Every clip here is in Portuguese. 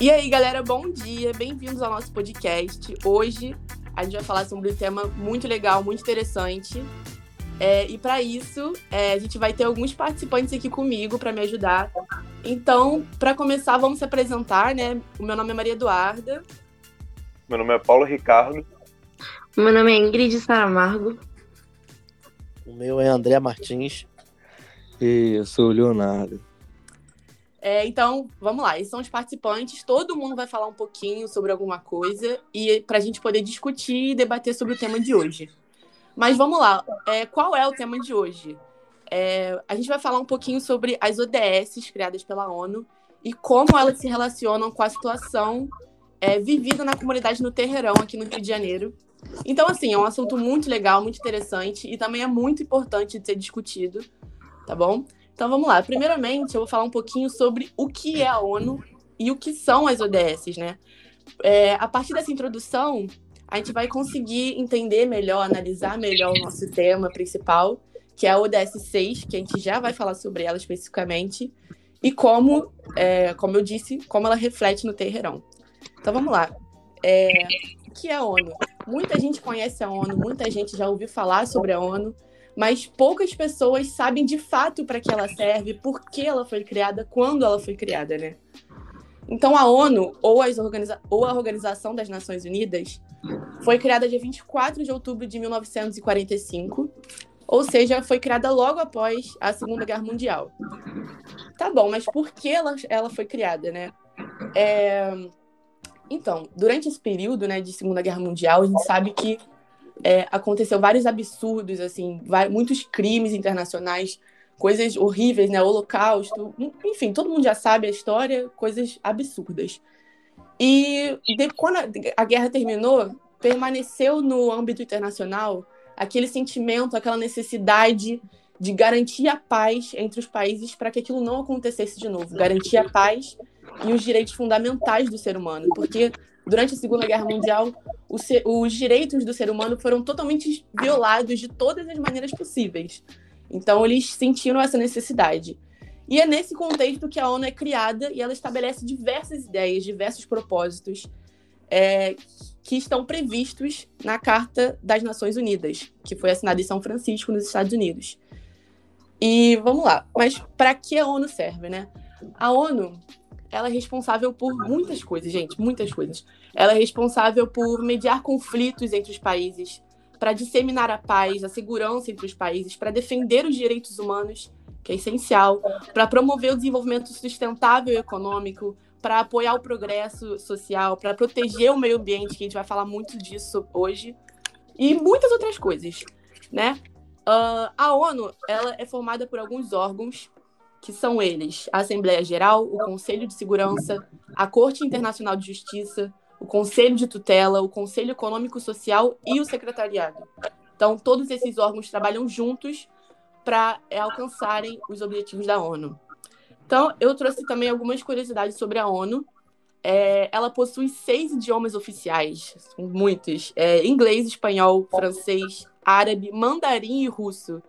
E aí, galera, bom dia, bem-vindos ao nosso podcast. Hoje a gente vai falar sobre um tema muito legal, muito interessante. É, e para isso, é, a gente vai ter alguns participantes aqui comigo para me ajudar. Então, para começar, vamos se apresentar, né? O meu nome é Maria Eduarda. Meu nome é Paulo Ricardo. Meu nome é Ingrid Saramargo. O meu é André Martins. E eu sou o Leonardo. É, então, vamos lá. Esses são os participantes. Todo mundo vai falar um pouquinho sobre alguma coisa e para a gente poder discutir e debater sobre o tema de hoje. Mas vamos lá. É, qual é o tema de hoje? É, a gente vai falar um pouquinho sobre as ODS criadas pela ONU e como elas se relacionam com a situação é, vivida na comunidade no Terreirão, aqui no Rio de Janeiro. Então, assim, é um assunto muito legal, muito interessante e também é muito importante de ser discutido, tá bom? Então vamos lá. Primeiramente, eu vou falar um pouquinho sobre o que é a ONU e o que são as ODS, né? É, a partir dessa introdução, a gente vai conseguir entender melhor, analisar melhor o nosso tema principal, que é a ODS 6, que a gente já vai falar sobre ela especificamente, e como, é, como eu disse, como ela reflete no terreirão. Então vamos lá. É, o que é a ONU? Muita gente conhece a ONU, muita gente já ouviu falar sobre a ONU, mas poucas pessoas sabem de fato para que ela serve, por que ela foi criada, quando ela foi criada, né? Então a ONU, ou, organiza ou a Organização das Nações Unidas, foi criada dia 24 de outubro de 1945, ou seja, foi criada logo após a Segunda Guerra Mundial. Tá bom, mas por que ela, ela foi criada, né? É... Então, durante esse período né, de Segunda Guerra Mundial, a gente sabe que é, aconteceu vários absurdos, assim, muitos crimes internacionais, coisas horríveis, né? Holocausto, enfim, todo mundo já sabe a história, coisas absurdas. E de, quando a, a guerra terminou, permaneceu no âmbito internacional aquele sentimento, aquela necessidade de garantir a paz entre os países para que aquilo não acontecesse de novo, garantir a paz e os direitos fundamentais do ser humano, porque durante a Segunda Guerra Mundial, os direitos do ser humano foram totalmente violados de todas as maneiras possíveis. Então, eles sentiram essa necessidade. E é nesse contexto que a ONU é criada e ela estabelece diversas ideias, diversos propósitos é, que estão previstos na Carta das Nações Unidas, que foi assinada em São Francisco, nos Estados Unidos. E vamos lá, mas para que a ONU serve, né? A ONU ela é responsável por muitas coisas, gente, muitas coisas. Ela é responsável por mediar conflitos entre os países, para disseminar a paz, a segurança entre os países, para defender os direitos humanos, que é essencial, para promover o desenvolvimento sustentável e econômico, para apoiar o progresso social, para proteger o meio ambiente, que a gente vai falar muito disso hoje, e muitas outras coisas, né? Uh, a ONU ela é formada por alguns órgãos que são eles a Assembleia Geral, o Conselho de Segurança, a Corte Internacional de Justiça, o Conselho de Tutela, o Conselho Econômico Social e o Secretariado. Então, todos esses órgãos trabalham juntos para é, alcançarem os objetivos da ONU. Então, eu trouxe também algumas curiosidades sobre a ONU. É, ela possui seis idiomas oficiais, muitos: é, inglês, espanhol, francês, árabe, mandarim e russo.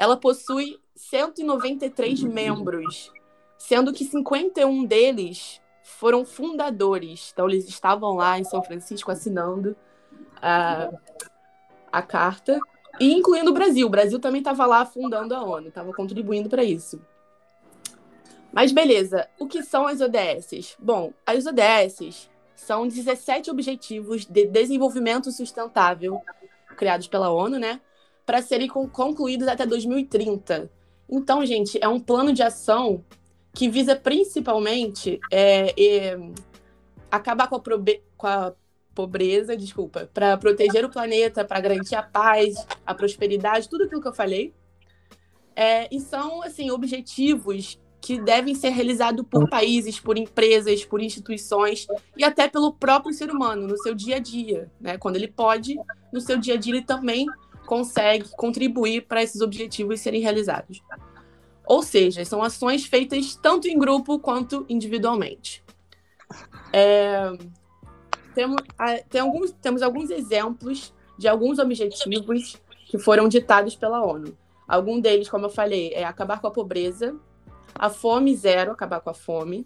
Ela possui 193 membros, sendo que 51 deles foram fundadores. Então, eles estavam lá em São Francisco assinando a, a carta, e incluindo o Brasil. O Brasil também estava lá fundando a ONU, estava contribuindo para isso. Mas beleza, o que são as ODS? Bom, as ODS são 17 Objetivos de Desenvolvimento Sustentável criados pela ONU, né? Para serem concluídos até 2030. Então, gente, é um plano de ação que visa principalmente é, é, acabar com a, com a pobreza, desculpa, para proteger o planeta, para garantir a paz, a prosperidade, tudo aquilo que eu falei. É, e são, assim, objetivos que devem ser realizados por países, por empresas, por instituições e até pelo próprio ser humano, no seu dia a dia. Né? Quando ele pode, no seu dia a dia, ele também consegue contribuir para esses objetivos serem realizados. Ou seja, são ações feitas tanto em grupo quanto individualmente. É, temos, tem alguns, temos alguns exemplos de alguns objetivos que foram ditados pela ONU. Algum deles, como eu falei, é acabar com a pobreza, a fome zero, acabar com a fome,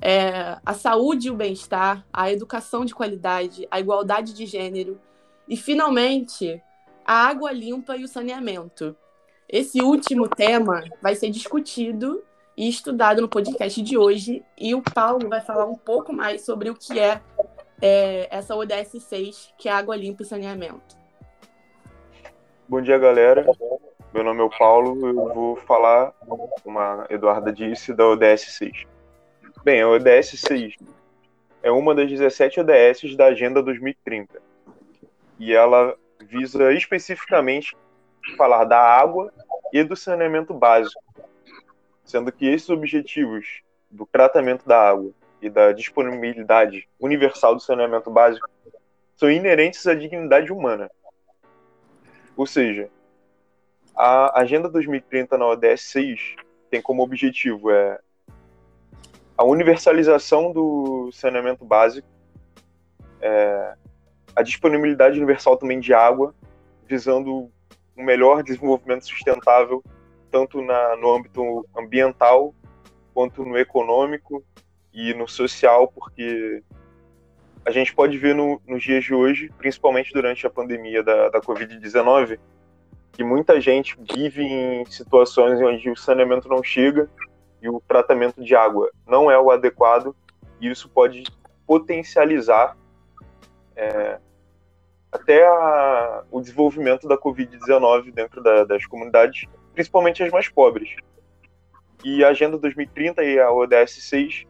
é, a saúde e o bem-estar, a educação de qualidade, a igualdade de gênero e, finalmente, a água limpa e o saneamento. Esse último tema vai ser discutido e estudado no podcast de hoje e o Paulo vai falar um pouco mais sobre o que é, é essa ODS 6, que é água limpa e saneamento. Bom dia, galera. Meu nome é o Paulo, eu vou falar, como a Eduarda disse, da ODS 6. Bem, a ODS 6 é uma das 17 ODS da Agenda 2030. E ela visa especificamente falar da água e do saneamento básico, sendo que esses objetivos do tratamento da água e da disponibilidade universal do saneamento básico são inerentes à dignidade humana. Ou seja, a Agenda 2030 na ODS 6 tem como objetivo é a universalização do saneamento básico, é, a disponibilidade universal também de água, visando um melhor desenvolvimento sustentável, tanto na, no âmbito ambiental, quanto no econômico e no social, porque a gente pode ver no, nos dias de hoje, principalmente durante a pandemia da, da Covid-19, que muita gente vive em situações onde o saneamento não chega e o tratamento de água não é o adequado, e isso pode potencializar é, até a, o desenvolvimento da Covid-19 dentro da, das comunidades, principalmente as mais pobres. E a Agenda 2030 e a ODS 6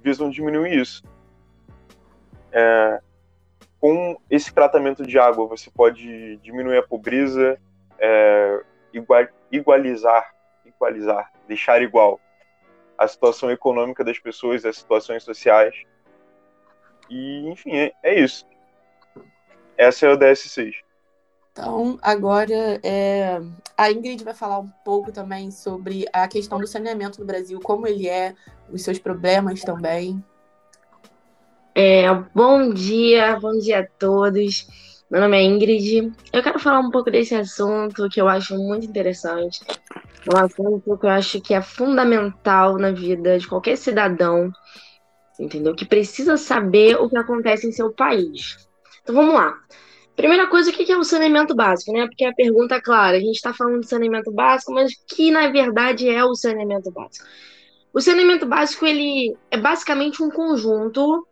visam diminuir isso. É, com esse tratamento de água, você pode diminuir a pobreza, é, igual, igualizar, igualizar, deixar igual a situação econômica das pessoas, as situações sociais. E, enfim, é, é isso. Essa é a DS6. Então, agora é, a Ingrid vai falar um pouco também sobre a questão do saneamento no Brasil, como ele é, os seus problemas também. É, bom dia, bom dia a todos. Meu nome é Ingrid. Eu quero falar um pouco desse assunto que eu acho muito interessante. É um assunto que eu acho que é fundamental na vida de qualquer cidadão, entendeu? Que precisa saber o que acontece em seu país. Então vamos lá. Primeira coisa, o que é o saneamento básico, né? Porque a pergunta é clara, a gente está falando de saneamento básico, mas que na verdade é o saneamento básico? O saneamento básico ele é basicamente um conjunto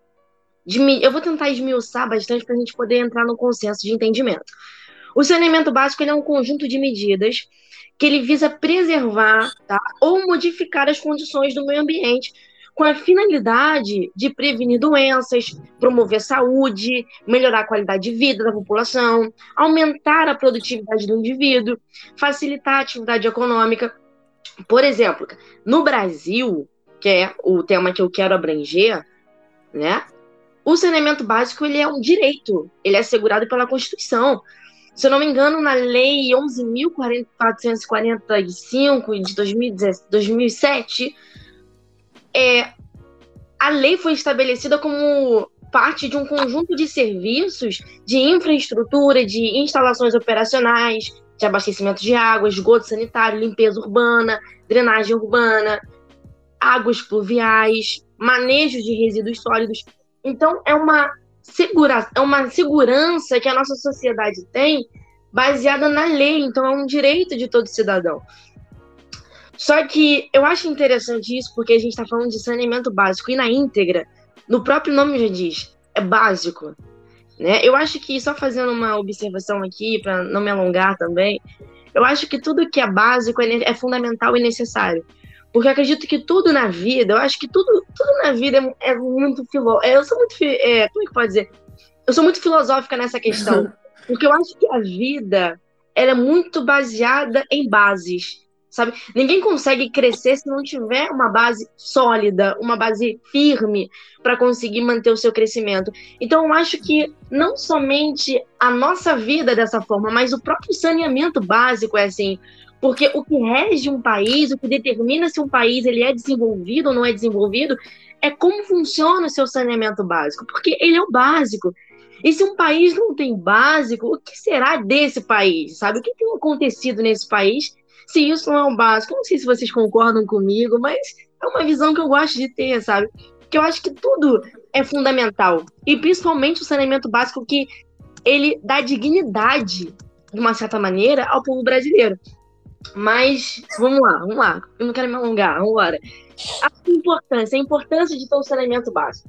de, eu vou tentar esmiuçar bastante para a gente poder entrar no consenso de entendimento. O saneamento básico ele é um conjunto de medidas que ele visa preservar tá, ou modificar as condições do meio ambiente com a finalidade de prevenir doenças, promover saúde, melhorar a qualidade de vida da população, aumentar a produtividade do indivíduo, facilitar a atividade econômica. Por exemplo, no Brasil, que é o tema que eu quero abranger, né? O saneamento básico ele é um direito, ele é assegurado pela Constituição se eu não me engano, na Lei 11.445 de 2007, é, a lei foi estabelecida como parte de um conjunto de serviços de infraestrutura, de instalações operacionais, de abastecimento de água, esgoto sanitário, limpeza urbana, drenagem urbana, águas pluviais, manejo de resíduos sólidos. Então, é uma segura, é uma segurança que a nossa sociedade tem baseada na lei, então é um direito de todo cidadão. Só que eu acho interessante isso porque a gente está falando de saneamento básico e na íntegra, no próprio nome já diz, é básico. Né? Eu acho que, só fazendo uma observação aqui, para não me alongar também, eu acho que tudo que é básico é, é fundamental e necessário. Porque eu acredito que tudo na vida, eu acho que tudo, tudo na vida é, é muito filó. É, eu sou muito. É, como é que pode dizer? Eu sou muito filosófica nessa questão. porque eu acho que a vida ela é muito baseada em bases. Sabe? Ninguém consegue crescer se não tiver uma base sólida, uma base firme para conseguir manter o seu crescimento. Então, eu acho que não somente a nossa vida é dessa forma, mas o próprio saneamento básico é assim. Porque o que rege um país, o que determina se um país ele é desenvolvido ou não é desenvolvido, é como funciona o seu saneamento básico, porque ele é o básico. E se um país não tem básico, o que será desse país? Sabe o que tem acontecido nesse país? Se isso não é o básico, não sei se vocês concordam comigo, mas é uma visão que eu gosto de ter, sabe? Porque eu acho que tudo é fundamental. E principalmente o saneamento básico que ele dá dignidade, de uma certa maneira, ao povo brasileiro. Mas, vamos lá, vamos lá. Eu não quero me alongar, vamos embora. A importância, a importância de ter um saneamento básico.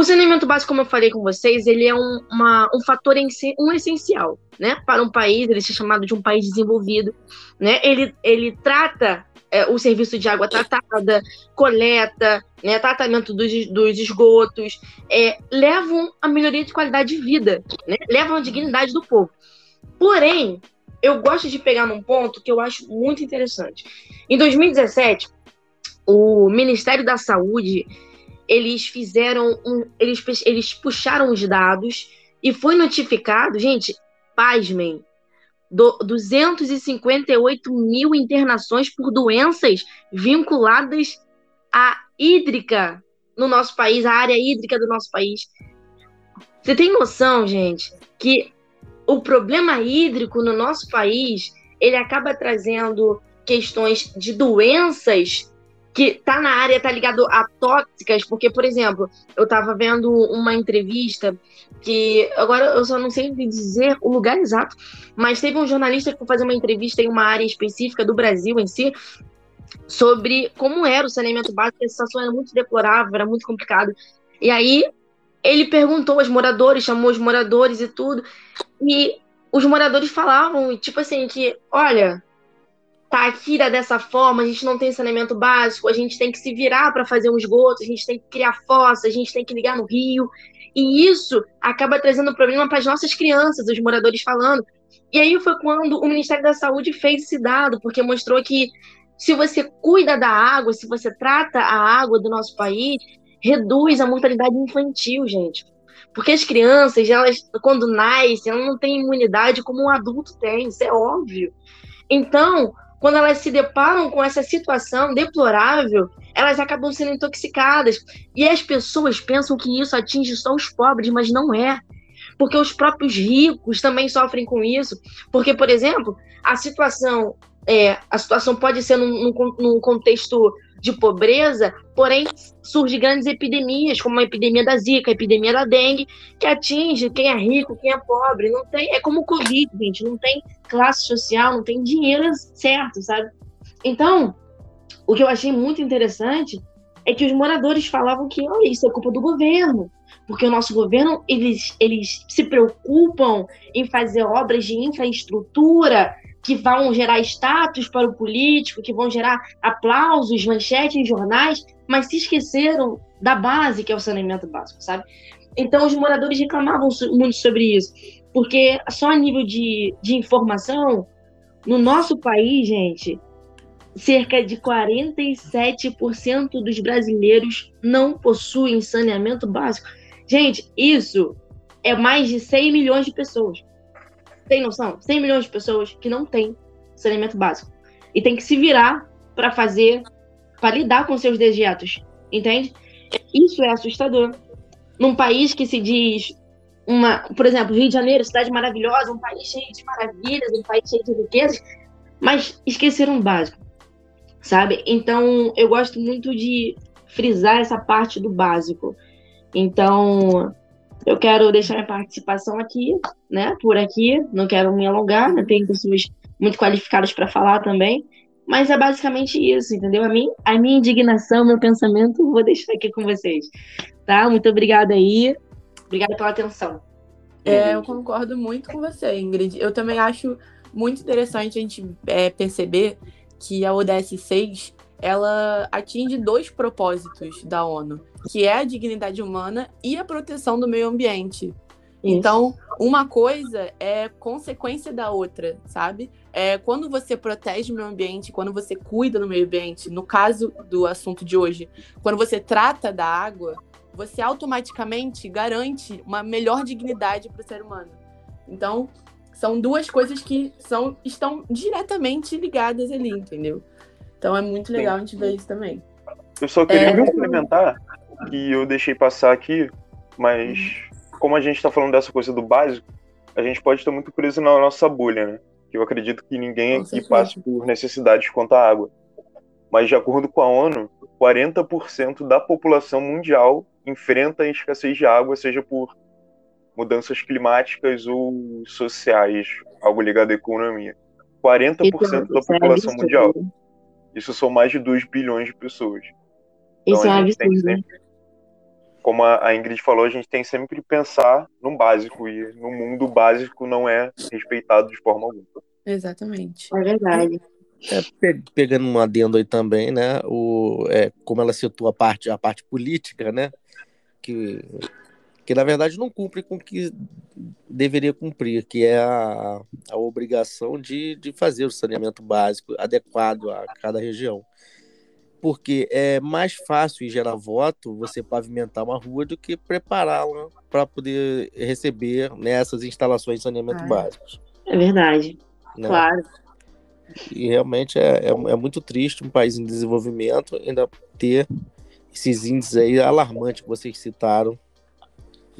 O saneamento básico, como eu falei com vocês, ele é um, uma, um fator um essencial, né? Para um país, ele é chamado de um país desenvolvido, né? Ele, ele trata é, o serviço de água tratada, coleta, né, tratamento dos, dos esgotos, é, levam a melhoria de qualidade de vida, né? levam a dignidade do povo. Porém, eu gosto de pegar num ponto que eu acho muito interessante. Em 2017, o Ministério da Saúde eles fizeram um, eles, eles puxaram os dados e foi notificado, gente, pasmem, do, 258 mil internações por doenças vinculadas à hídrica no nosso país, a área hídrica do nosso país. Você tem noção, gente, que o problema hídrico no nosso país ele acaba trazendo questões de doenças que tá na área, tá ligado a tóxicas, porque, por exemplo, eu tava vendo uma entrevista que agora eu só não sei dizer o lugar exato, mas teve um jornalista que foi fazer uma entrevista em uma área específica do Brasil em si sobre como era o saneamento básico, a situação era muito deplorável, era muito complicado. E aí ele perguntou aos moradores, chamou os moradores e tudo, e os moradores falavam, tipo assim, que, olha, tá aqui dessa forma, a gente não tem saneamento básico, a gente tem que se virar para fazer um esgoto, a gente tem que criar fossa, a gente tem que ligar no rio. E isso acaba trazendo problema para as nossas crianças, os moradores falando. E aí foi quando o Ministério da Saúde fez esse dado, porque mostrou que se você cuida da água, se você trata a água do nosso país, reduz a mortalidade infantil, gente. Porque as crianças, elas, quando nascem, elas não têm imunidade como um adulto tem, isso é óbvio. Então, quando elas se deparam com essa situação deplorável, elas acabam sendo intoxicadas. E as pessoas pensam que isso atinge só os pobres, mas não é. Porque os próprios ricos também sofrem com isso. Porque, por exemplo, a situação, é, a situação pode ser num, num contexto de pobreza, porém surgem grandes epidemias, como a epidemia da Zika, a epidemia da dengue, que atinge quem é rico, quem é pobre. Não tem, é como o Covid, gente, não tem classe social, não tem dinheiro certo, sabe? Então, o que eu achei muito interessante é que os moradores falavam que, olha, isso é culpa do governo, porque o nosso governo, eles, eles se preocupam em fazer obras de infraestrutura, que vão gerar status para o político, que vão gerar aplausos, manchetes em jornais, mas se esqueceram da base, que é o saneamento básico, sabe? Então, os moradores reclamavam muito sobre isso, porque só a nível de, de informação, no nosso país, gente, cerca de 47% dos brasileiros não possuem saneamento básico. Gente, isso é mais de 100 milhões de pessoas. Tem noção? 100 milhões de pessoas que não têm saneamento básico. E tem que se virar para fazer, para lidar com seus dejetos. Entende? Isso é assustador. Num país que se diz uma, por exemplo, Rio de Janeiro, cidade maravilhosa, um país cheio de maravilhas, um país cheio de riquezas, mas esqueceram o básico, sabe? Então, eu gosto muito de frisar essa parte do básico. Então, eu quero deixar minha participação aqui, né, por aqui, não quero me alongar, né, tem pessoas muito qualificadas para falar também, mas é basicamente isso, entendeu? A minha, a minha indignação, meu pensamento, vou deixar aqui com vocês, tá? Muito obrigada aí, obrigada pela atenção. É, eu concordo muito com você, Ingrid. Eu também acho muito interessante a gente é, perceber que a ODS 6 ela atinge dois propósitos da ONU, que é a dignidade humana e a proteção do meio ambiente. Isso. Então, uma coisa é consequência da outra, sabe? É, quando você protege o meio ambiente, quando você cuida do meio ambiente, no caso do assunto de hoje, quando você trata da água, você automaticamente garante uma melhor dignidade para o ser humano. Então, são duas coisas que são, estão diretamente ligadas ali, entendeu? Então é muito legal a gente ver isso também. Eu só queria é... complementar que eu deixei passar aqui, mas uhum. como a gente está falando dessa coisa do básico, a gente pode estar muito preso na nossa bolha, né? Que eu acredito que ninguém aqui passe por necessidades quanto à água. mas de acordo com a ONU, 40% da população mundial enfrenta a escassez de água, seja por mudanças climáticas ou sociais, algo ligado à economia. 40% então, da é população é mundial. Isso são mais de 2 bilhões de pessoas. Então, isso é absurdo. Sempre, como a Ingrid falou, a gente tem sempre que pensar no básico, e no mundo básico não é respeitado de forma alguma. Exatamente. É verdade. É, pegando um adendo aí também, né? O, é, como ela citou a parte, a parte política, né? Que, que na verdade não cumpre com o que deveria cumprir, que é a, a obrigação de, de fazer o saneamento básico adequado a cada região. Porque é mais fácil gerar voto você pavimentar uma rua do que prepará-la para poder receber nessas instalações de saneamento ah, básicos. É verdade. Né? Claro. E realmente é, é, é, muito triste um país em desenvolvimento ainda ter esses índices aí alarmantes que vocês citaram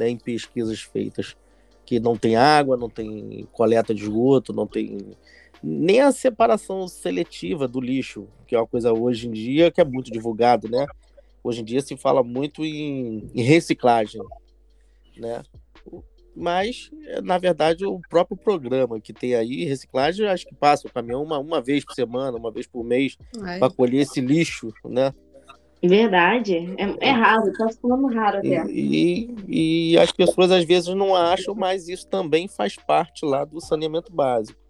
né, em pesquisas feitas. Que não tem água, não tem coleta de esgoto, não tem nem a separação seletiva do lixo, que é uma coisa hoje em dia que é muito divulgado, né? Hoje em dia se fala muito em, em reciclagem, né? mas na verdade o próprio programa que tem aí reciclagem acho que passa o caminhão uma, uma vez por semana uma vez por mês para colher esse lixo né verdade. É, é raro tá ficando raro até. e, e, e as pessoas às vezes não acham mas isso também faz parte lá do saneamento básico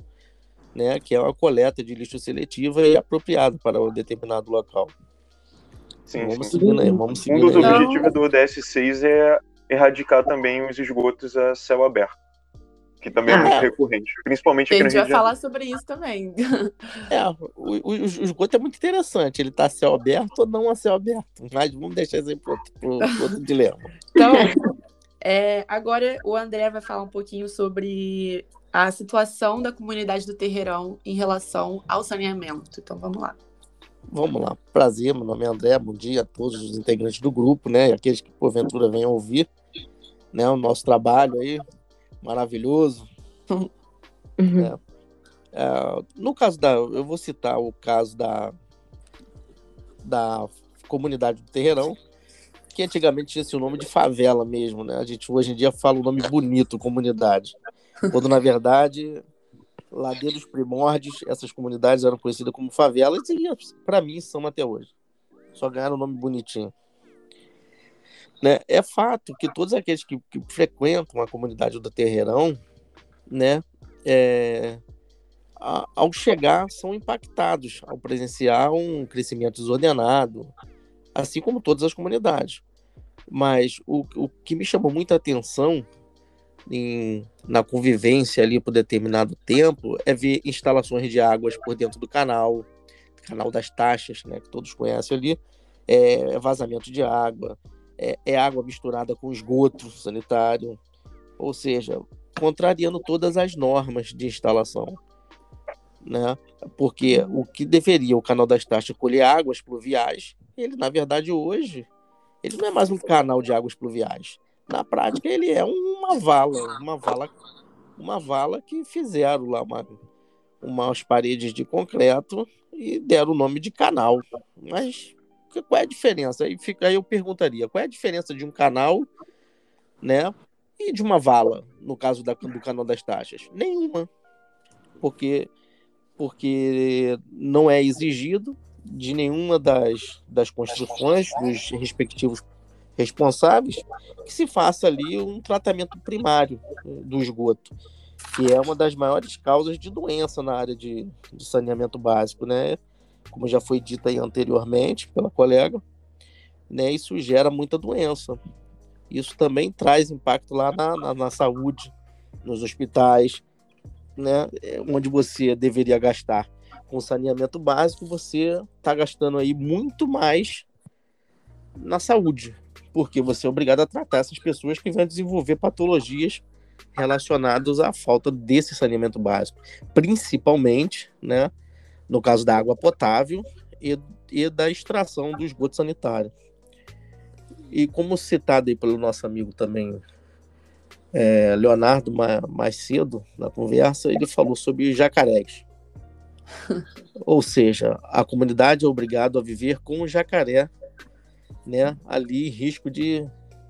né? Que é uma coleta de lixo seletiva e apropriada para um determinado local. Sim, vamos sim. seguindo aí, vamos seguindo Um dos aí. objetivos do ODS6 é erradicar também os esgotos a céu aberto, que também é ah, é muito recorrente, principalmente aqui no Rio A gente vai falar sobre isso também. É, o, o, o, esgoto é muito interessante, ele está a céu aberto ou não a céu aberto, mas vamos deixar isso aí para outro, outro dilema. Então, é, agora o André vai falar um pouquinho sobre a situação da comunidade do Terreirão em relação ao saneamento. Então, vamos lá. Vamos lá, prazer, meu nome é André, bom dia a todos os integrantes do grupo, né, e aqueles que porventura venham ouvir né, o nosso trabalho aí, maravilhoso. Uhum. É, é, no caso da. Eu vou citar o caso da, da comunidade do Terreirão, que antigamente tinha esse nome de favela mesmo, né? A gente hoje em dia fala o nome bonito, comunidade. Quando na verdade, lá desde os primórdios, essas comunidades eram conhecidas como favelas e para mim são até hoje. Só ganharam o nome bonitinho. Né? É fato que todos aqueles que, que frequentam a comunidade do Terreirão, né, é, a, ao chegar, são impactados ao presenciar um crescimento desordenado, assim como todas as comunidades. Mas o, o que me chamou muita atenção em, na convivência ali por determinado tempo é ver instalações de águas por dentro do canal, canal das taxas, né, que todos conhecem ali, é, vazamento de água, é, é água misturada com esgoto sanitário, ou seja, contrariando todas as normas de instalação. Né? Porque o que deveria o canal das taxas colher águas pluviais, ele na verdade hoje, ele não é mais um canal de águas pluviais. Na prática ele é uma vala, uma vala, uma vala que fizeram lá uma, umas paredes de concreto e deram o nome de canal. Mas qual é a diferença? Aí, fica, aí eu perguntaria, qual é a diferença de um canal, né, e de uma vala, no caso da, do canal das taxas? Nenhuma. Porque, porque não é exigido de nenhuma das, das construções dos respectivos responsáveis que se faça ali um tratamento primário do esgoto, que é uma das maiores causas de doença na área de, de saneamento básico, né? Como já foi dito aí anteriormente pela colega, né, isso gera muita doença. Isso também traz impacto lá na, na, na saúde, nos hospitais, né, onde você deveria gastar com saneamento básico, você está gastando aí muito mais na saúde, porque você é obrigado a tratar essas pessoas que vão desenvolver patologias relacionadas à falta desse saneamento básico, principalmente, né, no caso da água potável e, e da extração do esgoto sanitário. E como citado aí pelo nosso amigo também, é, Leonardo, mais, mais cedo, na conversa, ele falou sobre jacarés. Ou seja, a comunidade é obrigada a viver com o jacaré, né? Ali em risco de,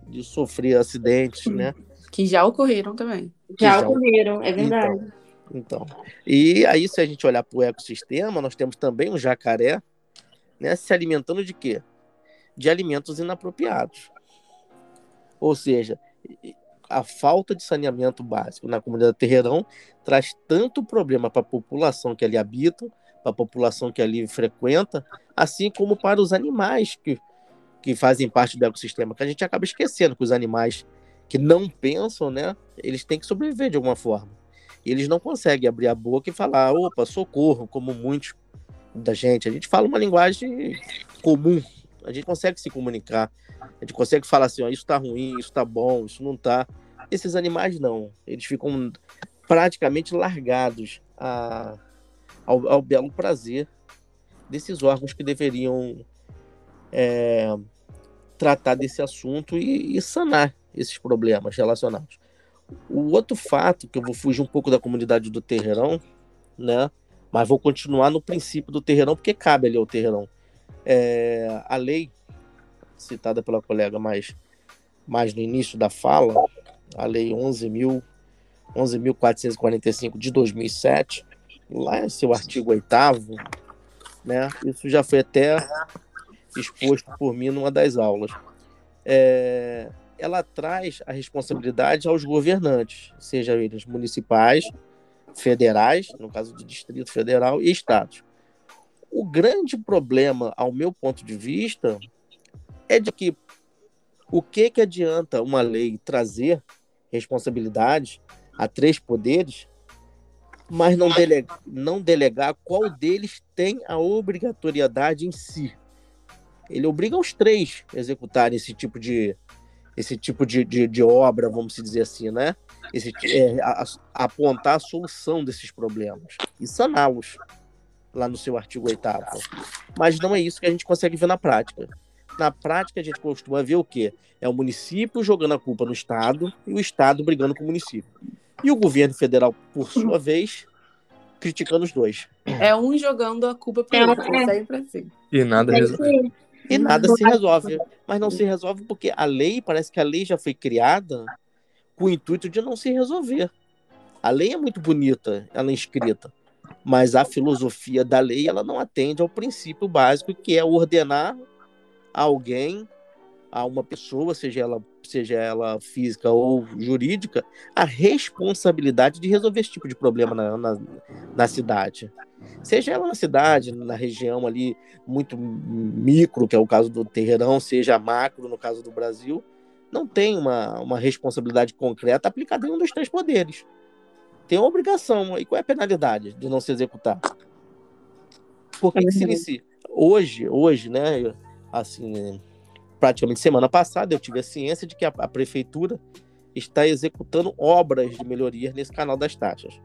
de sofrer acidentes, né? Que já ocorreram também. Já, já ocorreram, é verdade. Então, então, e aí se a gente olhar para o ecossistema, nós temos também um jacaré, né? Se alimentando de quê? De alimentos inapropriados. Ou seja, a falta de saneamento básico na comunidade Terreirão traz tanto problema para a população que ali habita, para a população que ali frequenta, assim como para os animais que, que fazem parte do ecossistema, que a gente acaba esquecendo que os animais que não pensam, né, eles têm que sobreviver de alguma forma. E eles não conseguem abrir a boca e falar, opa, socorro, como muitos da gente. A gente fala uma linguagem comum, a gente consegue se comunicar, a gente consegue falar assim, ó, isso tá ruim, isso tá bom, isso não tá. Esses animais não, eles ficam praticamente largados a, ao, ao belo prazer desses órgãos que deveriam é, tratar desse assunto e, e, sanar esses problemas relacionados. O outro fato, que eu vou fugir um pouco da comunidade do Terreirão, né? Mas vou continuar no princípio do Terreirão, porque cabe ali ao Terreirão. É, a lei citada pela colega mais, mais no início da fala, a Lei 11.445 11 de 2007, lá em seu artigo 8 né, isso já foi até exposto por mim numa das aulas. É, ela traz a responsabilidade aos governantes, seja eles municipais, federais, no caso do Distrito Federal, e estados. O grande problema, ao meu ponto de vista, é de que o que, que adianta uma lei trazer responsabilidade a três poderes, mas não, delegar, não delegar qual deles tem a obrigatoriedade em si. Ele obriga os três a executarem esse tipo de, esse tipo de, de, de obra, vamos dizer assim, né? Esse, é, a, a apontar a solução desses problemas e saná-los lá no seu artigo 8 Mas não é isso que a gente consegue ver na prática. Na prática, a gente costuma ver o quê? É o município jogando a culpa no Estado e o Estado brigando com o município. E o governo federal, por sua vez, criticando os dois. É um jogando a culpa para o outro, sempre assim. E nada resolve. E nada se resolve. Mas não se resolve porque a lei, parece que a lei já foi criada com o intuito de não se resolver. A lei é muito bonita, ela é escrita, mas a filosofia da lei ela não atende ao princípio básico que é ordenar a alguém, a uma pessoa, seja ela, seja ela física ou jurídica, a responsabilidade de resolver esse tipo de problema na, na, na cidade. Seja ela na cidade, na região ali muito micro, que é o caso do Terreirão, seja macro, no caso do Brasil, não tem uma, uma responsabilidade concreta aplicada em um dos três poderes. Tem uma obrigação. E qual é a penalidade de não se executar? Por que, que se inicia? Hoje, hoje, né? assim, praticamente semana passada, eu tive a ciência de que a, a prefeitura está executando obras de melhoria nesse canal das taxas.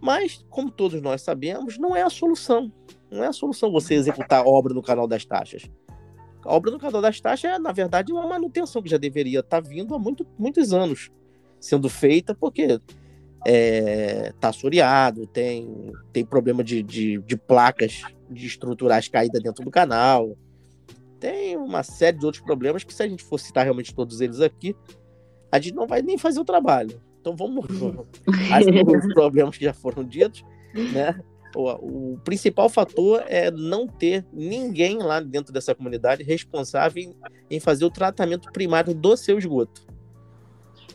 Mas, como todos nós sabemos, não é a solução. Não é a solução você executar obra no canal das taxas. A obra no canal das taxas é, na verdade, uma manutenção que já deveria estar vindo há muito, muitos anos sendo feita, porque está é, tá assoreado, tem, tem problema de, de, de placas de estruturais caídas dentro do canal. Tem uma série de outros problemas que, se a gente for citar realmente todos eles aqui, a gente não vai nem fazer o trabalho. Então vamos os problemas que já foram ditos, né? O, o, principal fator é não ter ninguém lá dentro dessa comunidade responsável em, em fazer o tratamento primário do seu esgoto.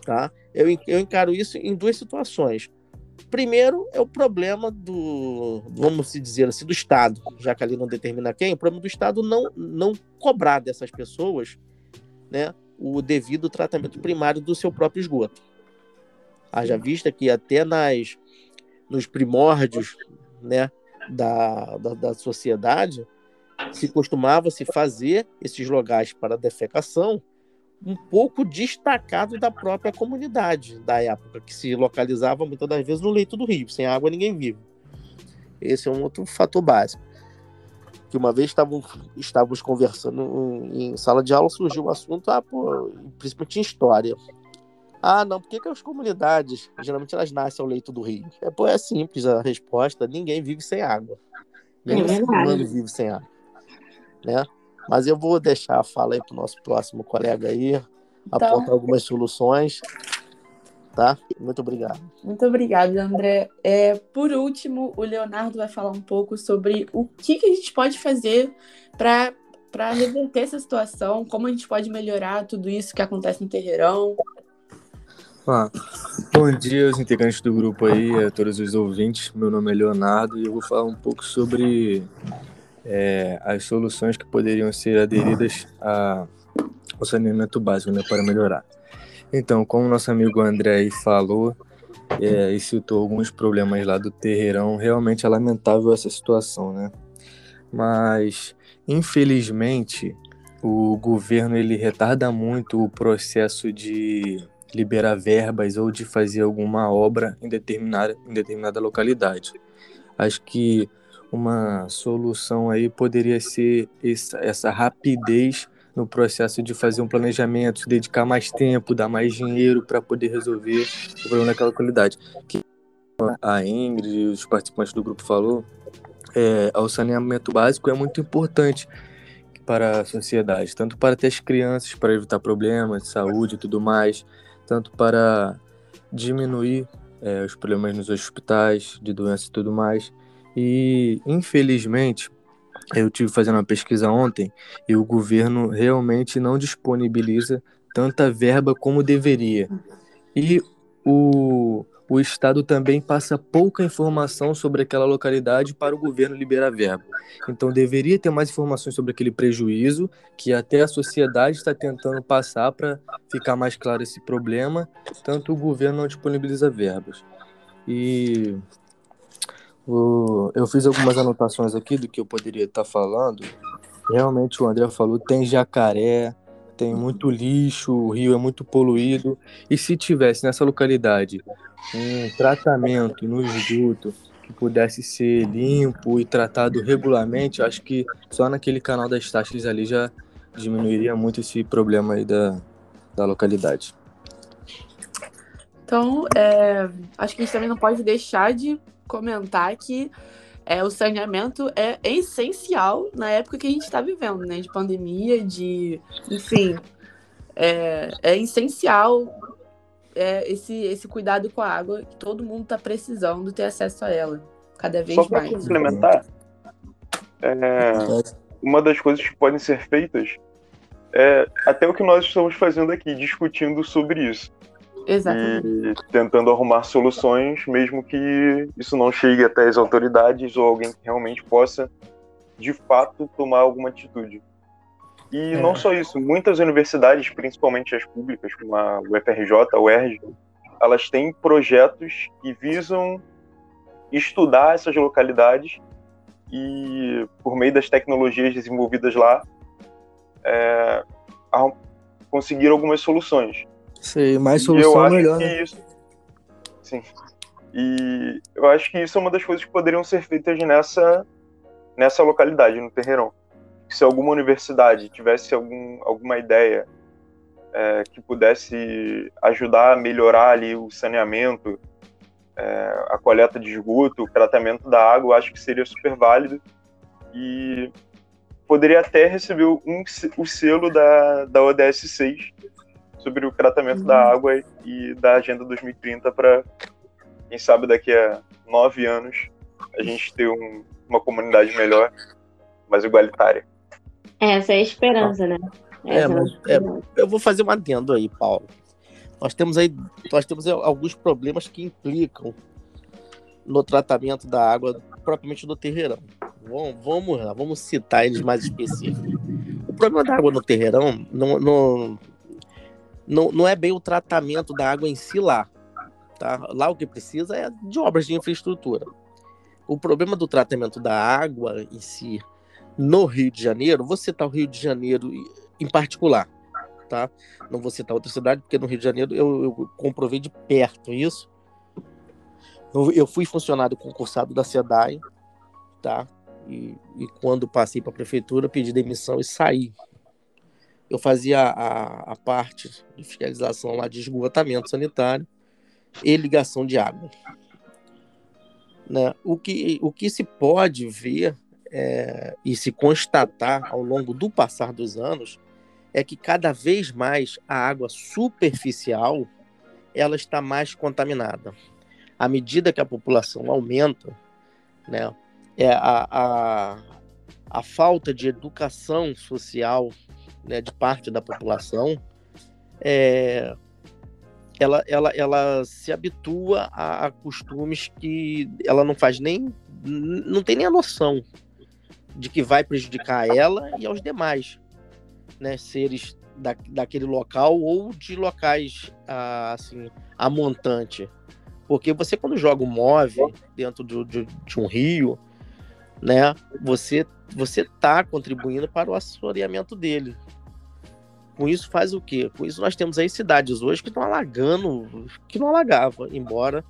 Tá? Eu, eu encaro isso em duas situações. Primeiro é o problema do, vamos dizer assim, do Estado, já que ali não determina quem, o problema do Estado não, não cobrar dessas pessoas né, o devido tratamento primário do seu próprio esgoto. Haja vista que até nas, nos primórdios né, da, da, da sociedade se costumava se fazer esses locais para defecação um pouco destacado da própria comunidade da época, que se localizava muitas das vezes no leito do rio. Sem água ninguém vive. Esse é um outro fator básico. Que uma vez estávamos, estávamos conversando em sala de aula, surgiu o um assunto, ah, pô, principalmente em história. Ah, não, por que, que as comunidades, geralmente elas nascem ao leito do rio? É, pô, é simples a resposta, ninguém vive sem água. Nem É ser humano vive sem água. Né? Mas eu vou deixar a fala aí pro nosso próximo colega aí, apontar algumas soluções. Tá? Muito obrigado. Muito obrigada, André. É, por último, o Leonardo vai falar um pouco sobre o que, que a gente pode fazer para para reverter essa situação, como a gente pode melhorar tudo isso que acontece no terreirão. Ah, bom dia aos integrantes do grupo aí, a todos os ouvintes. Meu nome é Leonardo e eu vou falar um pouco sobre é, as soluções que poderiam ser aderidas a- ao saneamento básico né, para melhorar. Então, como nosso amigo André falou é, e citou alguns problemas lá do terreirão, realmente é lamentável essa situação, né? Mas, infelizmente, o governo ele retarda muito o processo de liberar verbas ou de fazer alguma obra em determinada, em determinada localidade. Acho que uma solução aí poderia ser essa, essa rapidez no processo de fazer um planejamento, dedicar mais tempo, dar mais dinheiro para poder resolver o problema daquela localidade. Que a Ingrid e os participantes do grupo falou, é, o saneamento básico é muito importante para a sociedade, tanto para ter as crianças, para evitar problemas de saúde e tudo mais, tanto para diminuir é, os problemas nos hospitais, de doenças e tudo mais. E, infelizmente, eu tive fazendo uma pesquisa ontem e o governo realmente não disponibiliza tanta verba como deveria. E o, o Estado também passa pouca informação sobre aquela localidade para o governo liberar verba. Então, deveria ter mais informações sobre aquele prejuízo que até a sociedade está tentando passar para ficar mais claro esse problema, tanto o governo não disponibiliza verbas. E eu fiz algumas anotações aqui do que eu poderia estar falando. Realmente, o André falou, tem jacaré, tem muito lixo, o rio é muito poluído. E se tivesse nessa localidade um tratamento no esgoto que pudesse ser limpo e tratado regularmente, acho que só naquele canal das taxas ali já diminuiria muito esse problema aí da, da localidade. Então, é, acho que a gente também não pode deixar de comentar que é, o saneamento é essencial na época que a gente está vivendo, né? De pandemia, de. Enfim. É, é essencial é, esse, esse cuidado com a água que todo mundo está precisando ter acesso a ela. Cada vez Só para mais. complementar, é, uma das coisas que podem ser feitas é até o que nós estamos fazendo aqui, discutindo sobre isso. Exatamente. e tentando arrumar soluções, mesmo que isso não chegue até as autoridades ou alguém que realmente possa, de fato, tomar alguma atitude. E É. não só isso, muitas universidades, principalmente as públicas, como a UFRJ, a UERJ, elas têm projetos que visam estudar essas localidades e, por meio das tecnologias desenvolvidas lá, é, conseguir algumas soluções. Sei, mais eu solução acho melhor, que né? isso. Sim. E eu acho que isso é uma das coisas que poderiam ser feitas nessa, nessa localidade, no Terreirão. Se alguma universidade tivesse algum, alguma ideia é, que pudesse ajudar a melhorar ali o saneamento, é, a coleta de esgoto, o tratamento da água, eu acho que seria super válido. E poderia até receber um, o selo da, da ODS 6 sobre o tratamento Uhum. da água e da Agenda 2030 para, quem sabe, daqui a nove anos a gente ter um- uma comunidade melhor, mais igualitária. Essa é a esperança, né? É, Essa mas- esperança. Eu vou fazer um adendo aí, Paulo. Nós temos aí, nós temos aí alguns problemas que implicam no tratamento da água propriamente do terreirão. Vamos, vamos lá, vamos citar eles mais específicos. O problema da água no terreirão não, não, não, não é bem o tratamento da água em si lá. Tá? Lá o que precisa é de obras de infraestrutura. O problema do tratamento da água em si no Rio de Janeiro, vou citar o Rio de Janeiro em particular, tá? Não vou citar outra cidade, porque no Rio de Janeiro eu, eu comprovei de perto isso. Eu, fui funcionário concursado da SEDAI, tá? E, e quando passei para a prefeitura, pedi demissão e saí. Eu fazia a, a parte de fiscalização lá de esgotamento sanitário e ligação de água. Né? O, que, o que se pode ver é, e se constatar ao longo do passar dos anos é que cada vez mais a água superficial ela está mais contaminada. À medida que a população aumenta, né, é a, a, a falta de educação social né, de parte da população, é, ela, ela, ela se habitua a, a, costumes que ela não faz nem. não tem nem a noção de que vai prejudicar ela e aos demais né, seres da, daquele local ou de locais assim a montante. Porque você, quando joga um móvel dentro de, de, de um rio, né, você você está contribuindo para o assoreamento dele. Com isso faz o quê? Com isso nós temos aí cidades hoje que estão alagando, que não alagava, embora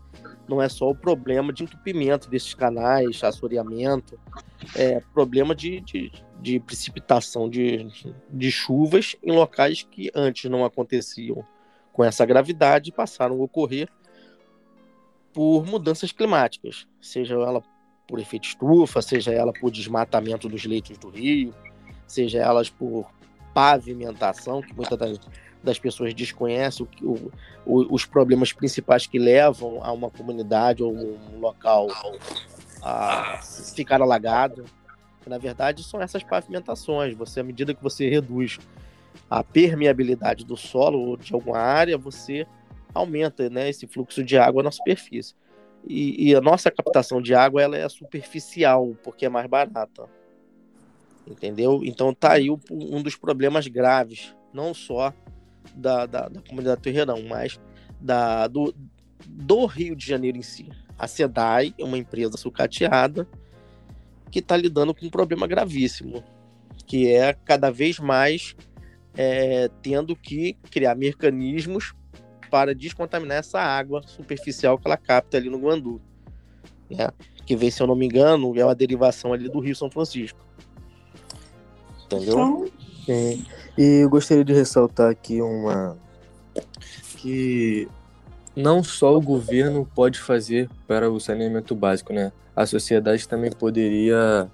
não é só o problema de entupimento desses canais, assoreamento, é problema de, de, de precipitação de, de chuvas em locais que antes não aconteciam com essa gravidade passaram a ocorrer por mudanças climáticas, seja ela por efeito estufa, seja ela por desmatamento dos leitos do rio, seja elas por pavimentação, que muitas das, das pessoas desconhecem o, o, os problemas principais que levam a uma comunidade ou um local a ficar alagado. Na verdade, são essas pavimentações. Você, à medida que você reduz a permeabilidade do solo ou de alguma área, você aumenta né, esse fluxo de água na superfície. E, e, a nossa captação de água ela é superficial, porque é mais barata entendeu? Então tá aí um dos problemas graves, não só da, da, da comunidade Terreirão, mas da, do, do Rio de Janeiro em si. A SEDAI é uma empresa sucateada que está lidando com um problema gravíssimo, que é cada vez mais é, tendo que criar mecanismos para descontaminar essa água superficial que ela capta ali no Guandu. Né? Que vem, se eu não me engano, é uma derivação ali do Rio São Francisco. Entendeu? Então... Sim. E eu gostaria de ressaltar aqui uma. que não só o governo pode fazer para o saneamento básico, né? A sociedade também poderia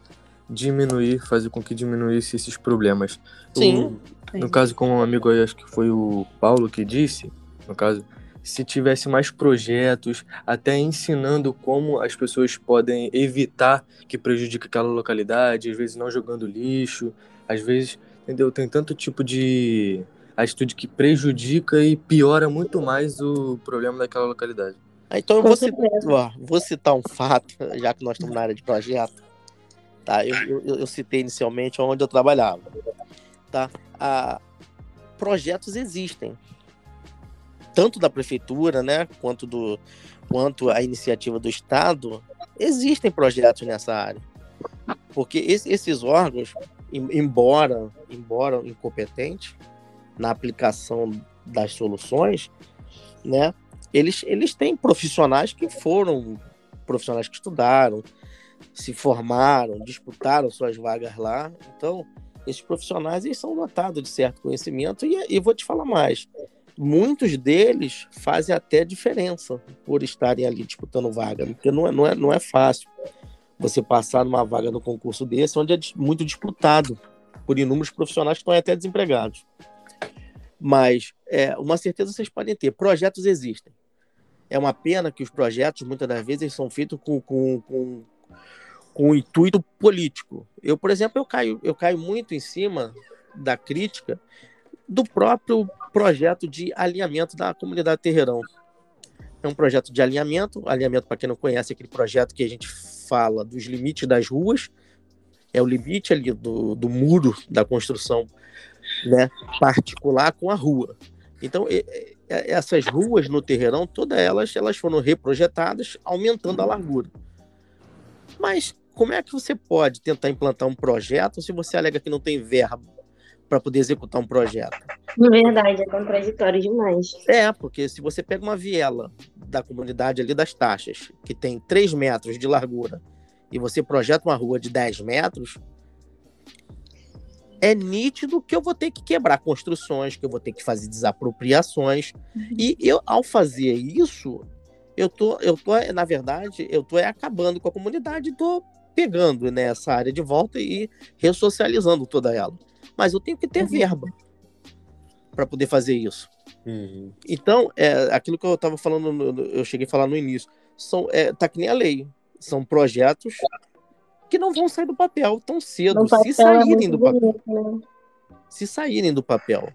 diminuir, fazer com que diminuísse esses problemas. Sim. O, no caso, como um amigo aí, acho que foi o Paulo que disse, no caso, se tivesse mais projetos, até ensinando como as pessoas podem evitar que prejudique aquela localidade, às vezes não jogando lixo, às vezes, entendeu? Tem tanto tipo de atitude que prejudica e piora muito mais o problema daquela localidade. Ah, então eu vou citar, ó, vou citar um fato, já que nós estamos na área de projeto. Tá? Eu, eu, eu citei inicialmente onde eu trabalhava. Tá? Ah, projetos existem. Tanto da prefeitura, né, quanto, do, quanto a iniciativa do Estado, existem projetos nessa área. Porque esses órgãos, embora, embora incompetentes na aplicação das soluções, né, eles, eles têm profissionais que foram profissionais que estudaram, se formaram, disputaram suas vagas lá. Então, esses profissionais eles são dotados de certo conhecimento e, e vou te falar mais. Muitos deles fazem até diferença por estarem ali disputando vaga, porque não é, não é, não é fácil você passar numa vaga no concurso desse, onde é muito disputado por inúmeros profissionais que estão até desempregados. Mas é, uma certeza vocês podem ter: projetos existem. É uma pena que os projetos, muitas das vezes, são feitos com, com, com, com intuito político. Eu, por exemplo, eu caio, eu caio muito em cima da crítica do próprio projeto de alinhamento da comunidade Terreirão. É um projeto de alinhamento. Alinhamento, para quem não conhece, aquele projeto que a gente fala dos limites das ruas, é o limite ali do, do muro da construção né, particular com a rua. Então, essas ruas no terreirão, todas elas, elas foram reprojetadas, aumentando a largura. Mas como é que você pode tentar implantar um projeto se você alega que não tem verba para poder executar um projeto? Verdade, é contraditório demais. É, porque se você pega uma viela da comunidade ali das taxas, que tem 3 metros de largura, e você projeta uma rua de 10 metros, é nítido que eu vou ter que quebrar construções, que eu vou ter que fazer desapropriações. Uhum. E eu, ao fazer isso, eu tô, eu tô, na verdade, eu tô é, acabando com a comunidade, tô pegando né, essa área de volta e ressocializando toda ela. Mas eu tenho que ter uhum. verba para poder fazer isso. Uhum. Então, é, aquilo que eu estava falando, no, eu cheguei a falar no início, são, é, tá que nem a lei. São projetos que não vão sair do papel tão cedo, se é saírem é do papel. Bonito, né? Se saírem do papel.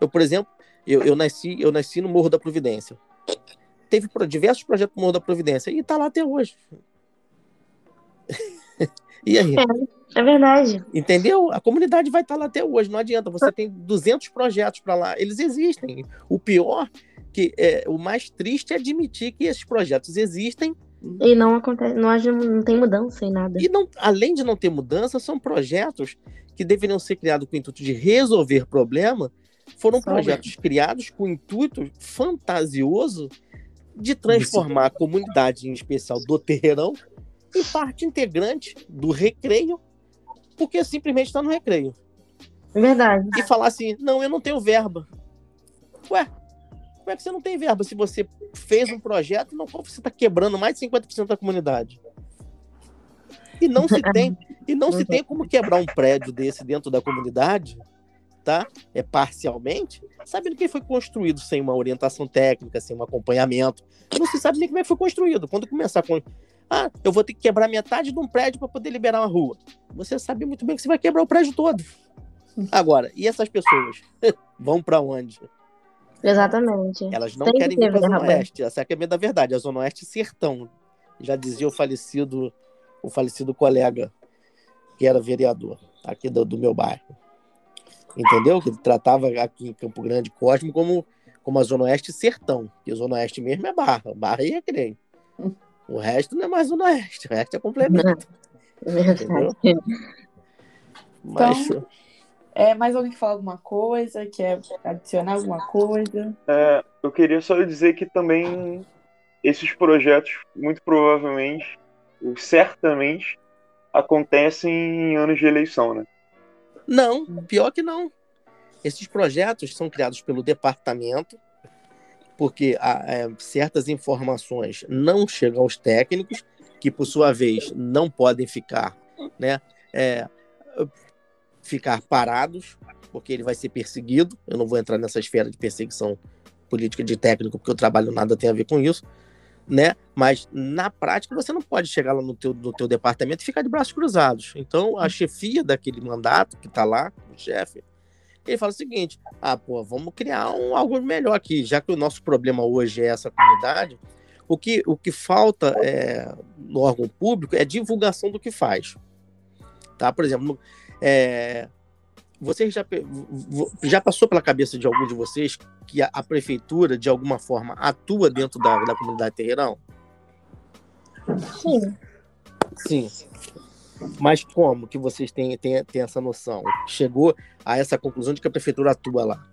Eu, por exemplo, eu, eu, nasci, eu nasci no Morro da Providência. Teve diversos projetos no Morro da Providência e está lá até hoje. e aí? É, é, verdade. Entendeu? A comunidade vai estar tá lá até hoje. Não adianta. Você tem 200 projetos para lá. Eles existem. O pior, que é, o mais triste é admitir que esses projetos existem e não acontece, não, não tem mudança em nada. E não, além de não ter mudança, são projetos que deveriam ser criados com o intuito de resolver problema, foram Sabe. projetos criados com o intuito fantasioso de transformar a comunidade, em especial do terreirão, em parte integrante do recreio, porque simplesmente está no recreio. Verdade. E falar assim, não, eu não tenho verba. Ué, como é que você não tem verba se você fez um projeto não você está quebrando mais de 50% da comunidade? E não se tem, e não se tem como quebrar um prédio desse dentro da comunidade, tá? É parcialmente, sabendo que foi construído sem uma orientação técnica, sem um acompanhamento. Não se sabe nem como é que foi construído. Quando começar com ah, eu vou ter que quebrar metade de um prédio para poder liberar uma rua. Você sabe muito bem que você vai quebrar o prédio todo. Agora, e essas pessoas vão para onde? Exatamente. Elas não Tem querem que vir para a Zona Oeste. Essa é a da verdade. A Zona Oeste sertão. Já dizia o falecido, o falecido colega que era vereador aqui do, do meu bairro. Entendeu? Que ele tratava aqui em Campo Grande Cosmo como, como a Zona Oeste sertão. Que a Zona Oeste mesmo é barra. Barra e recreio. O resto não é mais Zona Oeste. O resto é complemento. É Mas. Então... É, mais alguém que fala alguma coisa? Quer adicionar alguma coisa? É, eu queria só dizer que também esses projetos, muito provavelmente, ou certamente, acontecem em anos de eleição, né? Não, pior que não. Esses projetos são criados pelo departamento, porque é, certas informações não chegam aos técnicos, que por sua vez não podem ficar, né? É, ficar parados, porque ele vai ser perseguido. Eu não vou entrar nessa esfera de perseguição política de técnico, porque o trabalho nada tem a ver com isso, né? Mas na prática você não pode chegar lá no teu, no teu departamento e ficar de braços cruzados. Então a chefia daquele mandato que está lá, o chefe, ele fala o seguinte: ah, pô, vamos criar um, algo melhor aqui, já que o nosso problema hoje é essa comunidade. O que, o que falta é, no órgão público é divulgação do que faz. Tá? Por exemplo, é, você já, já passou pela cabeça de algum de vocês que a, a prefeitura, de alguma forma, atua dentro da, da comunidade terreirão? Sim. Sim. Mas como que vocês têm, têm, têm essa noção? Chegou a essa conclusão de que a prefeitura atua lá?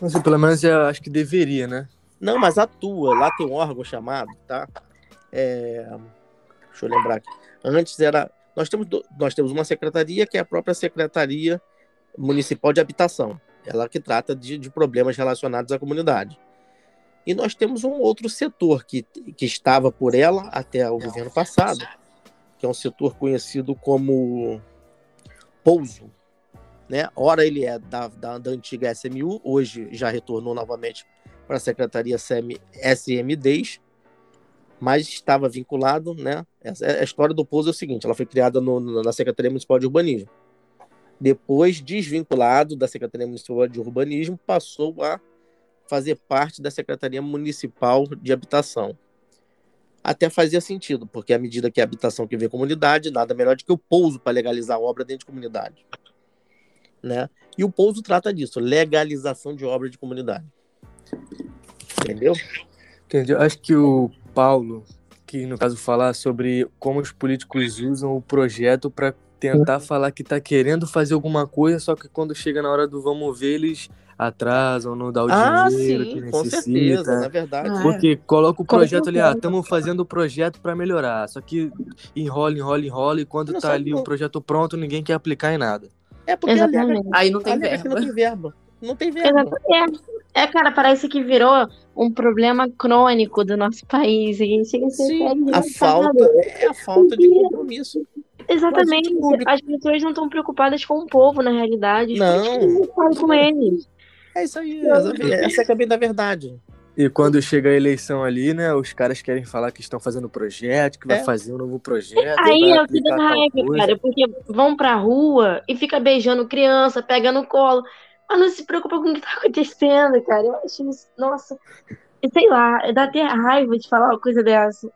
Não sei, pelo menos eu acho que deveria, né? Não, mas atua. Lá tem um órgão chamado, tá? É... Deixa eu lembrar aqui. Antes era nós temos, nós temos uma secretaria que é a própria Secretaria Municipal de Habitação, ela que trata de, de problemas relacionados à comunidade. E nós temos um outro setor que, que estava por ela até o governo passado, que é um setor conhecido como Pouso. Né? Ora ele é da, da, da antiga SMU, hoje já retornou novamente para a Secretaria SM, SMDs, mas estava vinculado, né? A história do Pouso é o seguinte: ela foi criada no, na Secretaria Municipal de Urbanismo. Depois, desvinculado da Secretaria Municipal de Urbanismo, passou a fazer parte da Secretaria Municipal de Habitação. Até fazia sentido, porque à medida que a habitação que vê comunidade, nada melhor do que o pouso para legalizar a obra dentro de comunidade. Né? E o pouso trata disso, legalização de obra de comunidade. Entendeu? Entendi. Acho que o Paulo, que no caso falar sobre como os políticos usam o projeto para tentar falar que está querendo fazer alguma coisa, só que quando chega na hora do vamos ver, eles atrasam, não dá o ah, dinheiro sim, que necessita. Com certeza, na verdade. Ah, porque é. coloca o projeto ali, ah, estamos fazendo o projeto para melhorar. Só que enrola, enrola, enrola, e quando não, tá ali o um projeto pronto, ninguém quer aplicar em nada. É porque alega, Exatamente. Aí não tem que não verba. tem verba. Não tem verba. Exatamente. É. é, cara, parece que virou um problema crônico do nosso país. A gente chega a ser Sim, a falta é a falta de compromisso. Exatamente. Público- As pessoas não estão preocupadas com o povo, na realidade. Não. não com eles. É isso aí, essa, essa é que é bem da verdade. E quando chega a eleição ali, né, os caras querem falar que estão fazendo projeto, que vai É. fazer um novo projeto. Aí eu fico aplicar tal raiva, cara, porque vão pra rua e fica beijando criança, pega no colo, mas não se preocupa com o que tá acontecendo, cara. Eu acho isso, nossa, sei lá, dá até raiva de falar uma coisa dessa.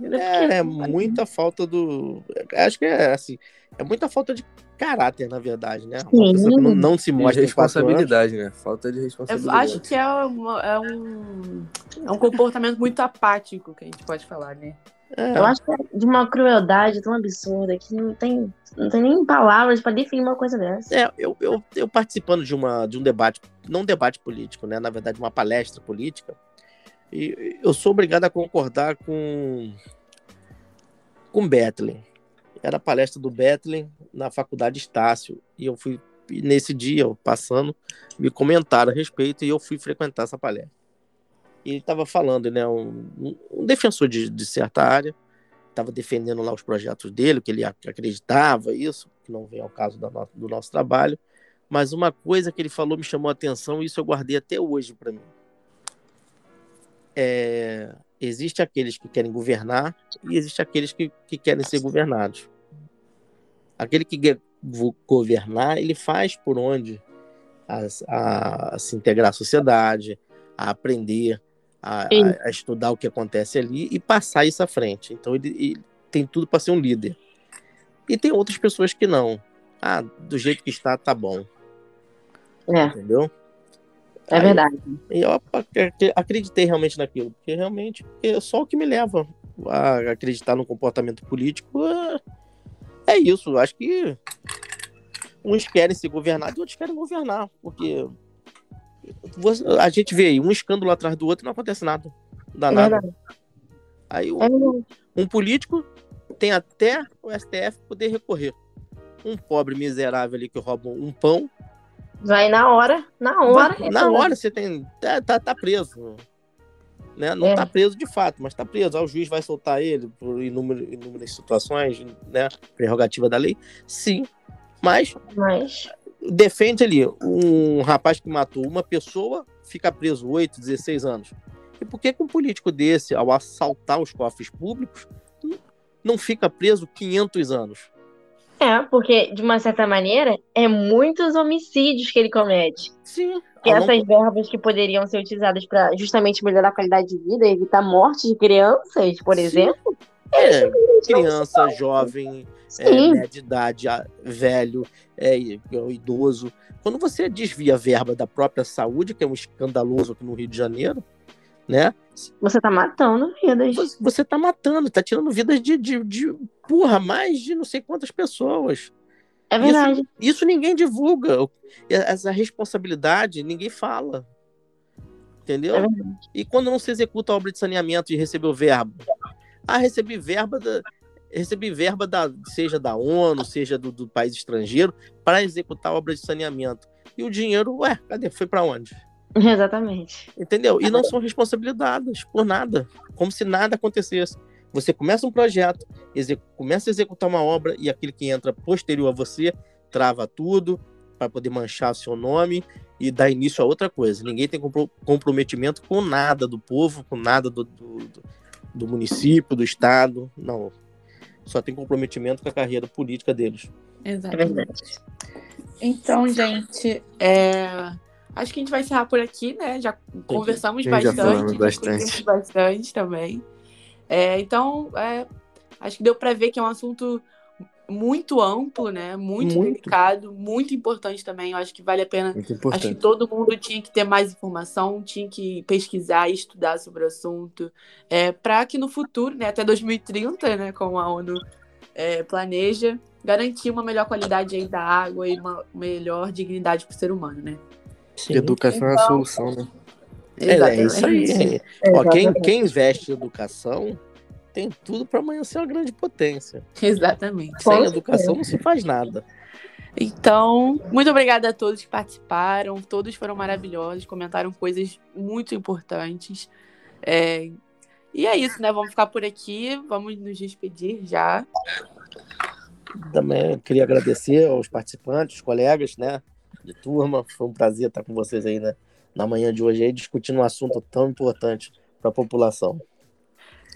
É, é muita falta do. Acho que é assim. É muita falta de caráter, na verdade, né? Uma Sim. pessoa que não, não se mostra responsabilidade, né? Falta de Eu responsabilidade. acho que é, uma- é um, é um comportamento muito apático que a gente pode falar, né? É, Eu acho que é de uma crueldade tão absurda que não tem, não tem nem palavras pra definir uma coisa dessa. É, eu, eu, eu participando de, uma, de um debate, não um debate político, né? Na verdade, uma palestra política, e eu sou obrigado a concordar com, com Bethlen. Era a palestra do Bethlen na faculdade Estácio, e eu fui, nesse dia, passando, me comentaram a respeito, e eu fui frequentar essa palestra. E ele estava falando, né? Um, um- defensor de, de certa área, estava defendendo lá os projetos dele, que ele ac- acreditava isso, que não vem ao caso do nosso trabalho. Mas uma coisa que ele falou me chamou a atenção e isso eu guardei até hoje para mim. É, existe aqueles que querem governar e existe aqueles que, que querem ser governados. Aquele que quer governar, ele faz por onde a, a- a se integrar à sociedade, a aprender, a, a estudar o que acontece ali e passar isso à frente. Então ele, ele tem tudo para ser um líder. E tem outras pessoas que não. Ah, do jeito que está, tá bom. É, Entendeu? É Aí- verdade. e eu ac- acreditei realmente naquilo, porque realmente é só o que me leva a acreditar no comportamento político é, é isso. Acho que uns querem ser governados e outros querem governar, porque a gente vê aí um escândalo atrás do outro e não acontece nada. Não dá É nada. verdade. Aí um, É um político tem até o STF poder recorrer. Um pobre miserável ali que rouba um pão, Vai na hora, na hora. Vai- Na hora você tem. Tá, tá, tá preso. Né? Não É. tá preso de fato, mas tá preso. Aí o juiz vai soltar ele por inúmeras, inúmeras situações, né? Prerrogativa da lei. Sim. Mas Mas, defende ali um rapaz que matou uma pessoa, fica preso 8, 16 anos. E por que, que um político desse, ao assaltar os cofres públicos, não- não fica preso 500 anos? É, porque, de uma certa maneira, é muitos homicídios que ele comete. Sim. E essas verbas que poderiam ser utilizadas para justamente melhorar a qualidade de vida e evitar morte de crianças, por Sim. exemplo. É, criança, jovem, é, média de idade, velho, é, é, idoso. Quando você desvia a verba da própria saúde, que é um escandaloso aqui no Rio de Janeiro, né? você tá matando vidas. Você, você tá matando, tá tirando vidas de, de, de porra, mais de não sei quantas pessoas. É verdade. Isso ninguém divulga. Essa responsabilidade ninguém fala. Entendeu? É. E quando não se executa a obra de saneamento e recebeu verba? Ah, recebi verba da. Recebi verba da, seja da ONU, seja do, do país estrangeiro, para executar a obra de saneamento. E o dinheiro, ué, cadê? Foi para onde? Exatamente. Entendeu? E não são responsabilizadas por nada, como se nada acontecesse. Você começa um projeto, começa a executar uma obra e aquele que entra posterior a você trava tudo para poder manchar seu nome e dar início a outra coisa. Ninguém tem compro- comprometimento com nada do povo, com nada do, do, do- do município, do estado. Não. Só tem comprometimento com a carreira política deles. É Exatamente. verdade. Então, gente, é, acho que a gente vai encerrar por aqui, né? Já conversamos já bastante, falamos bastante. discutimos bastante também. É, então, é, acho que deu para ver que é um assunto muito amplo, né? Muito, Muito. delicado, muito importante também. Eu acho que vale a pena. Muito Acho que todo mundo tinha que ter mais informação, tinha que pesquisar e estudar sobre o assunto, é, para que no futuro, né, até 2030, né, como a ONU é, planeja, garantir uma melhor qualidade aí da água e uma melhor dignidade para o ser humano, né? Educação é a solução, né? É, é isso aí. Exatamente. Ó, quem, quem investe em educação tem tudo para amanhã ser uma grande potência. Exatamente. Sem educação não se faz nada. Então, muito obrigada a todos que participaram. Todos foram maravilhosos, comentaram coisas muito importantes. É... E é isso, né? Vamos ficar por aqui. Vamos nos despedir já. Também queria agradecer aos participantes, os colegas, né? De turma. Foi um prazer estar com vocês aí né, na manhã de hoje aí, discutindo um assunto tão importante para a população.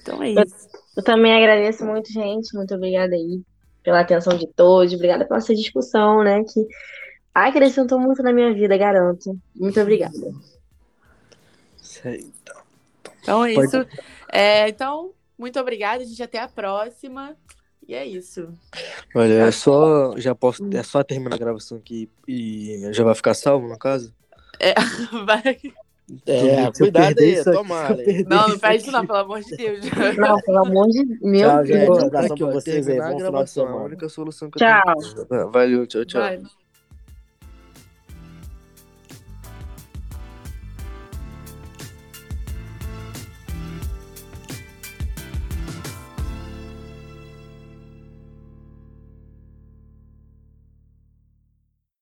Então é isso. Eu, eu também agradeço muito, gente. Muito obrigada aí pela atenção de todos. Obrigada pela essa discussão, né? Que acrescentou muito na minha vida, garanto. Muito obrigada. Então. então é isso. É, então, muito obrigada, gente. Até a próxima. E é isso. Olha, é só. Já posso. É só terminar a gravação aqui e já vai ficar salvo, no caso? É, vai. É, cuidado aí, tomara. Não, não faz isso não, pelo amor de Deus. Não, pelo amor de meu tchau, Deus. Gente, um abração pra vocês aí, bom final de semana. A única solução que tchau. eu tenho. Valeu, tchau, tchau. Vai.